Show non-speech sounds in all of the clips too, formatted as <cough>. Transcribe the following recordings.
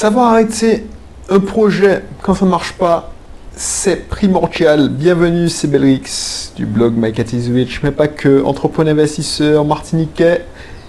Savoir arrêter un projet quand ça ne marche pas, c'est primordial. Bienvenue, c'est Belrix du blog My Cat is mais pas que. Entrepreneur investisseur martiniquais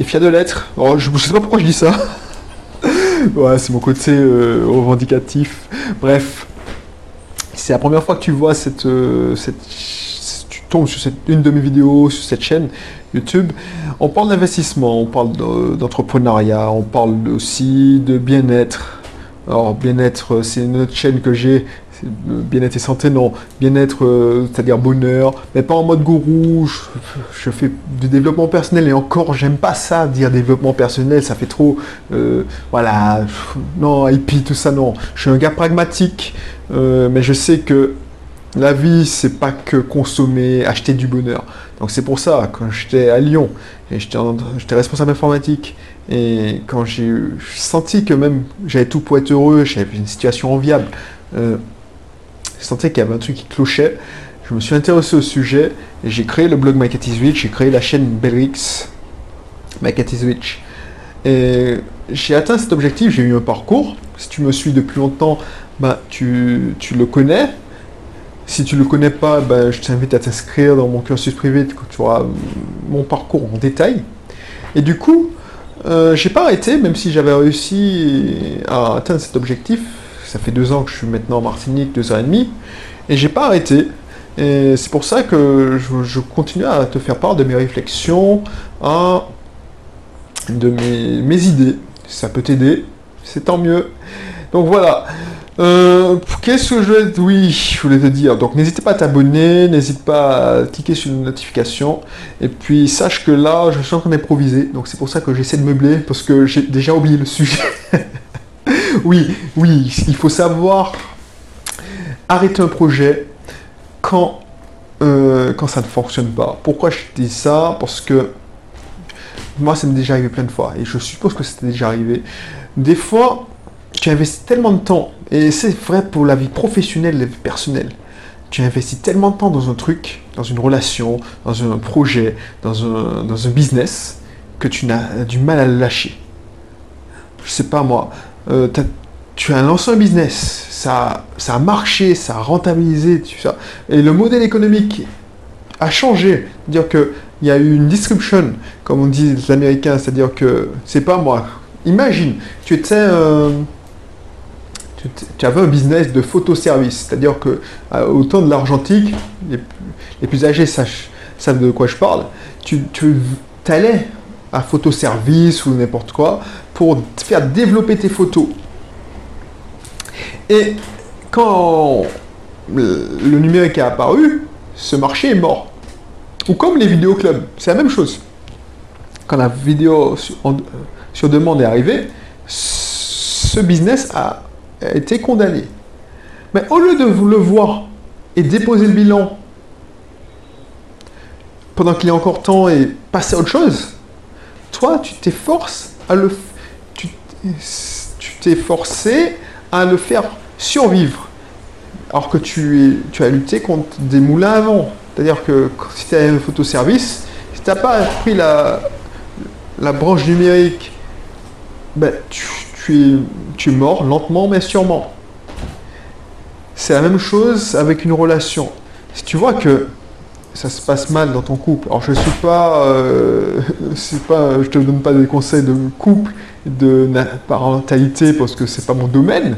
et fier de l'être. Oh, je ne sais pas pourquoi je dis ça. <laughs> ouais, c'est mon côté euh, revendicatif. Bref, c'est la première fois que tu vois cette, euh, cette sur cette, une de mes vidéos sur cette chaîne YouTube, on parle d'investissement, on parle d'entrepreneuriat, on parle aussi de bien-être. Alors bien-être, c'est une autre chaîne que j'ai, bien-être et santé, non, bien-être, euh, c'est-à-dire bonheur, mais pas en mode gourou, je, fais du développement personnel et encore, j'aime pas ça, dire développement personnel, ça fait trop, euh, voilà, non, hippie, tout ça, non. Je suis un gars pragmatique, euh, mais je sais que la vie, c'est pas que consommer, acheter du bonheur. Donc c'est pour ça, quand j'étais à Lyon, et j'étais responsable informatique, et quand j'ai senti que même j'avais tout pour être heureux, j'avais une situation enviable, euh, je sentais qu'il y avait un truc qui clochait, je me suis intéressé au sujet, et j'ai créé le blog My j'ai créé la chaîne Belrix, My Et j'ai atteint cet objectif, j'ai eu un parcours. Si tu me suis depuis longtemps, bah, tu le connais, si tu ne le connais pas, ben, je t'invite à t'inscrire dans mon cursus privé, tu auras mon parcours en détail. Et du coup, euh, j'ai pas arrêté, même si j'avais réussi à atteindre cet objectif. Ça fait deux ans que je suis maintenant en Martinique, deux ans et demi, et j'ai pas arrêté. Et c'est pour ça que je, continue à te faire part de mes réflexions, de mes, mes idées. Ça peut t'aider, c'est tant mieux. Donc voilà. Euh, qu'est-ce que je vais... Oui, je voulais te dire. Donc n'hésite pas à t'abonner, n'hésite pas à cliquer sur une notification. Et puis sache que là, je suis en train d'improviser. Donc c'est pour ça que j'essaie de meubler, parce que j'ai déjà oublié le sujet. <laughs> oui, oui, il faut savoir arrêter un projet quand, euh, quand ça ne fonctionne pas. Pourquoi je dis ça? Parce que moi, ça m'est déjà arrivé plein de fois. Et je suppose que c'était déjà arrivé. Des fois, tu investis tellement de temps, et c'est vrai pour la vie professionnelle et la vie personnelle. Tu investis tellement de temps dans un truc, dans une relation, dans un projet, dans un, dans un business, que tu n'as du mal à le lâcher. Je sais pas moi, euh, tu as lancé un business, ça, ça a marché, ça a rentabilisé, tu sais, et le modèle économique a changé. C'est-à-dire qu'il y a eu une description, comme on dit les Américains, c'est-à-dire que c'est pas moi. Imagine, tu étais. Euh, tu avais un business de photoservice, c'est-à-dire que euh, au temps de l'argentique, les, plus âgés savent, de quoi je parle, tu, allais à photoservice ou n'importe quoi pour te faire développer tes photos. Et quand le numérique est apparu, ce marché est mort. Ou comme les vidéoclubs, c'est la même chose. Quand la vidéo sur, sur demande est arrivée, ce business a a été condamné. Mais au lieu de le voir et déposer le bilan pendant qu'il a encore temps et passer à autre chose, toi, tu t'efforces à le, tu, t'es forcé à le faire survivre. Alors que tu, tu as lutté contre des moulins avant. C'est-à-dire que si tu as un photoservice, si tu n'as pas pris la, la branche numérique, ben, tu, tu mort lentement mais sûrement. C'est la même chose avec une relation. Si tu vois que ça se passe mal dans ton couple, alors je suis pas, euh, <laughs> je te donne pas des conseils de couple, de parentalité parce que c'est pas mon domaine.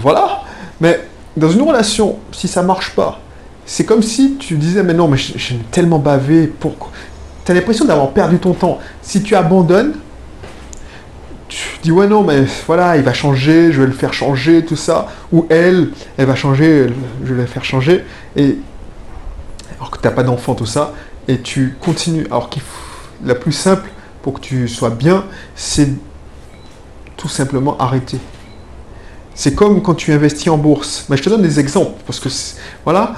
voilà. Mais dans une relation, si ça marche pas, c'est comme si tu disais mais non mais j'ai tellement bavé, pourquoi? Tu as l'impression d'avoir perdu ton temps. Si tu abandonnes, dis ouais non mais voilà il va changer, je vais le faire changer, tout ça, ou elle, elle va changer, je vais la faire changer, et alors que tu n'as pas d'enfant, tout ça, et tu continues. Alors qu'il la plus simple pour que tu sois bien, c'est tout simplement arrêter. C'est comme quand tu investis en bourse. Mais je te donne des exemples, parce que voilà,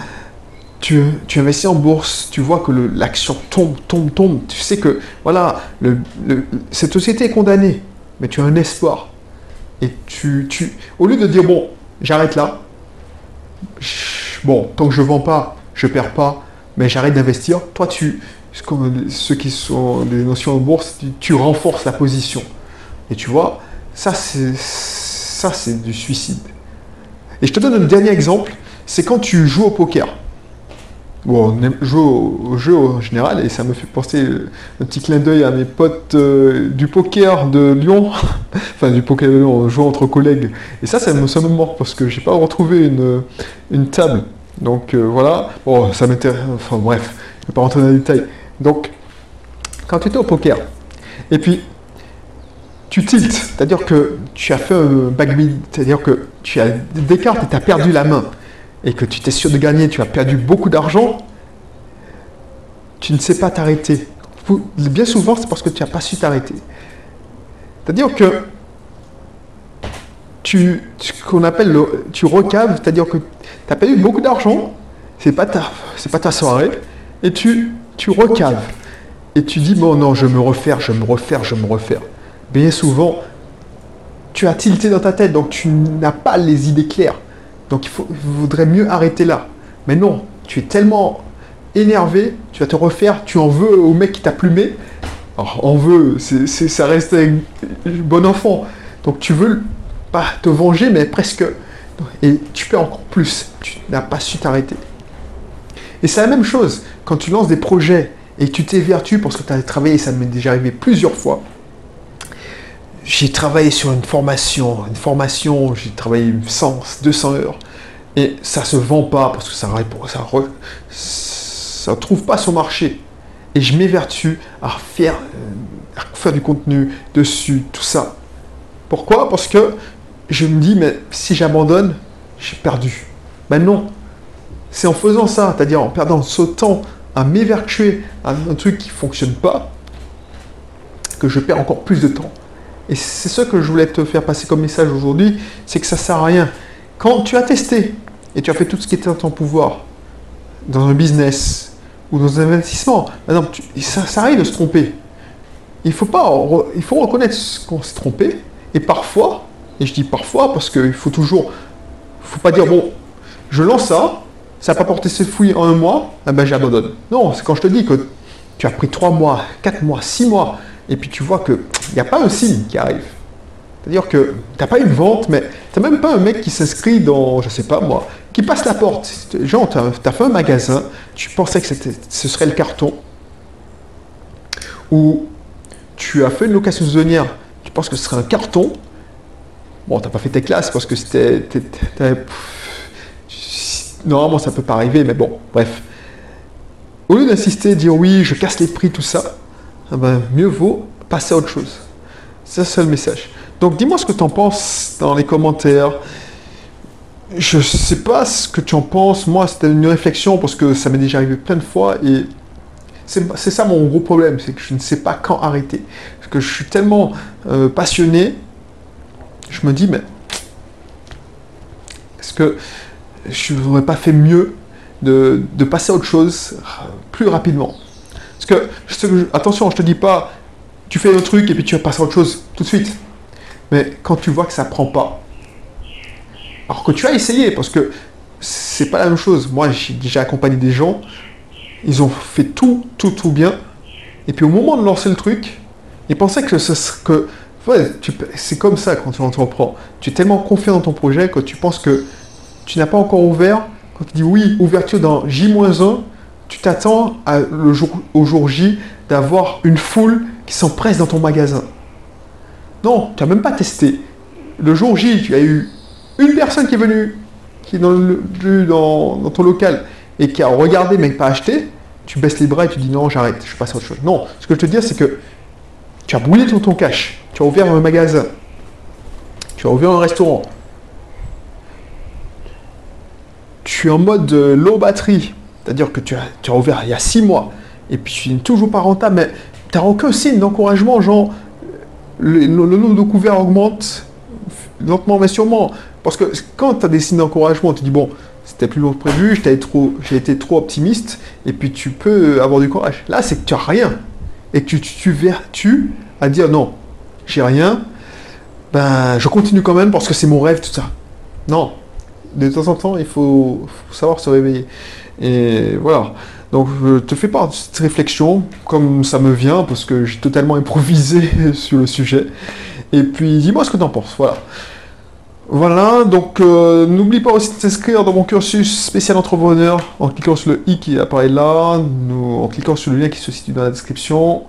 tu, tu, investis en bourse, tu vois que l'action tombe, tombe, tombe. Tu sais que voilà, cette société est condamnée mais tu as un espoir. Et tu, tu au lieu de dire, bon, j'arrête là, bon, tant que je ne vends pas, je ne perds pas, mais j'arrête d'investir, toi, tu, ceux qui sont des notions en bourse, tu, renforces la position. Et tu vois, Ça, c'est ça, c'est du suicide. Et je te donne un dernier exemple, c'est quand tu joues au poker. Bon, on joue au, jeu en général et ça me fait penser euh, un petit clin d'œil à mes potes euh, du poker de Lyon. <laughs> enfin, du poker de Lyon, on joue entre collègues. Et ça, ça me, ça me manque parce que j'ai pas retrouvé une, une table. Donc euh, voilà, bon, ça m'intéresse. Enfin bref, je vais pas rentrer dans les détails. Donc, quand tu étais au poker, et puis tu tiltes, c'est-à-dire que tu as fait un backbeat, c'est-à-dire que tu as des cartes et tu as perdu la main et que tu t'es sûr de gagner, tu as perdu beaucoup d'argent, tu ne sais pas t'arrêter. Bien souvent, c'est parce que tu n'as pas su t'arrêter. C'est-à-dire que tu, appelle le, tu recaves, c'est-à-dire que tu as perdu beaucoup d'argent, c'est pas pas ta soirée, et tu, tu recaves. Et tu dis, bon non, je me refaire, je me refaire, je me refaire. Bien souvent, tu as tilté dans ta tête, donc tu n'as pas les idées claires. Donc il, faut, vaudrait mieux arrêter là. Mais non, tu es tellement énervé, tu vas te refaire, tu en veux au mec qui t'a plumé. Alors, en veux, c'est, ça reste un bon enfant. Donc tu veux pas te venger, mais presque. Et tu perds encore plus. Tu n'as pas su t'arrêter. Et c'est la même chose quand tu lances des projets et tu t'évertues parce que tu as travaillé, ça m'est déjà arrivé plusieurs fois j'ai travaillé sur une formation, une formation, j'ai travaillé 100, 200 heures, et ça se vend pas parce que ça ça, ça trouve pas son marché. Et je m'évertue à faire, euh, à faire du contenu dessus, tout ça. Pourquoi? Parce que je me dis, mais si j'abandonne, j'ai perdu. Ben non. C'est en faisant ça, c'est-à-dire en perdant ce temps à m'évertuer à un truc qui ne fonctionne pas, que je perds encore plus de temps. Et c'est ce que je voulais te faire passer comme message aujourd'hui, c'est que ça ne sert à rien. Quand tu as testé et tu as fait tout ce qui était en ton pouvoir, dans un business ou dans un investissement, ça, ça, arrive de se tromper. Il faut, pas, il faut reconnaître qu'on s'est trompé. Et parfois, et je dis parfois parce qu'il faut toujours, faut pas dire bon, je lance ça, ça n'a pas porté ses fouilles en un mois, eh ben j'abandonne. Non, c'est quand je te dis que tu as pris trois mois, quatre mois, six mois et puis tu vois qu'il n'y a pas un signe qui arrive. C'est-à-dire que tu n'as pas une vente, mais tu n'as même pas un mec qui s'inscrit dans, je sais pas moi, qui passe la porte. Genre, tu as, fait un magasin, tu pensais que ce serait le carton, ou tu as fait une location saisonnière, tu penses que ce serait un carton. Bon, tu n'as pas fait tes classes parce que c'était. Normalement, ça peut pas arriver, mais bon, bref. Au lieu d'insister, dire oui, je casse les prix, tout ça, ah ben, mieux vaut passer à autre chose. C'est ça le message. Donc dis-moi ce que tu en penses dans les commentaires. Je ne sais pas ce que tu en penses. Moi, c'était une réflexion parce que ça m'est déjà arrivé plein de fois et c'est ça mon gros problème, c'est que je ne sais pas quand arrêter. Parce que je suis tellement euh, passionné, je me dis, mais est-ce que je n'aurais pas fait mieux de, de passer à autre chose plus rapidement? Parce que, attention, je te dis pas, tu fais un truc et puis tu vas passer à autre chose tout de suite. Mais quand tu vois que ça prend pas, alors que tu as essayé, parce que c'est pas la même chose. Moi, j'ai déjà accompagné des gens, ils ont fait tout, tout, tout bien. Et puis au moment de lancer le truc, ils pensaient que ce que c'est comme ça quand tu entreprends. Tu es tellement confiant dans ton projet que tu penses que tu n'as pas encore ouvert. Quand tu dis oui, ouverture dans J-1, tu t'attends au jour J d'avoir une foule qui s'empresse dans ton magasin. Non, tu n'as même pas testé. Le jour J, tu as eu une personne qui est venue, qui est dans, dans, ton local et qui a regardé mais pas acheté. Tu baisses les bras et tu dis non, j'arrête, je passe à autre chose. Non, ce que je te dis, c'est que tu as brûlé tout ton cash, tu as ouvert un magasin, tu as ouvert un restaurant, tu es en mode euh, low batterie, c'est-à-dire que tu as, tu ouvert il y a six mois et puis tu n'es toujours pas rentable, mais tu n'as aucun signe d'encouragement, genre le, nombre de couverts augmente lentement mais sûrement. Parce que quand tu as des signes d'encouragement, tu dis bon, c'était plus long que prévu, j'ai trop, été trop optimiste, et puis tu peux avoir du courage. Là, c'est que tu n'as rien. Et que tu, tu, vertus à dire non, j'ai rien, ben je continue quand même parce que c'est mon rêve, tout ça. Non. De temps en temps, il faut savoir se réveiller. Et voilà. Donc je te fais part de cette réflexion comme ça me vient parce que j'ai totalement improvisé <laughs> sur le sujet. Et puis dis-moi ce que t'en penses. Voilà. Voilà, donc euh, n'oublie pas aussi de t'inscrire dans mon cursus spécial entrepreneur en cliquant sur le i qui apparaît là, en cliquant sur le lien qui se situe dans la description.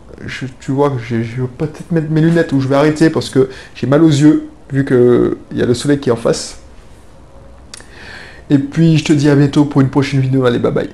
tu vois que je vais peut-être mettre mes lunettes ou je vais arrêter parce que j'ai mal aux yeux vu qu'il y a le soleil qui est en face. Et puis je te dis à bientôt pour une prochaine vidéo. Allez, bye bye.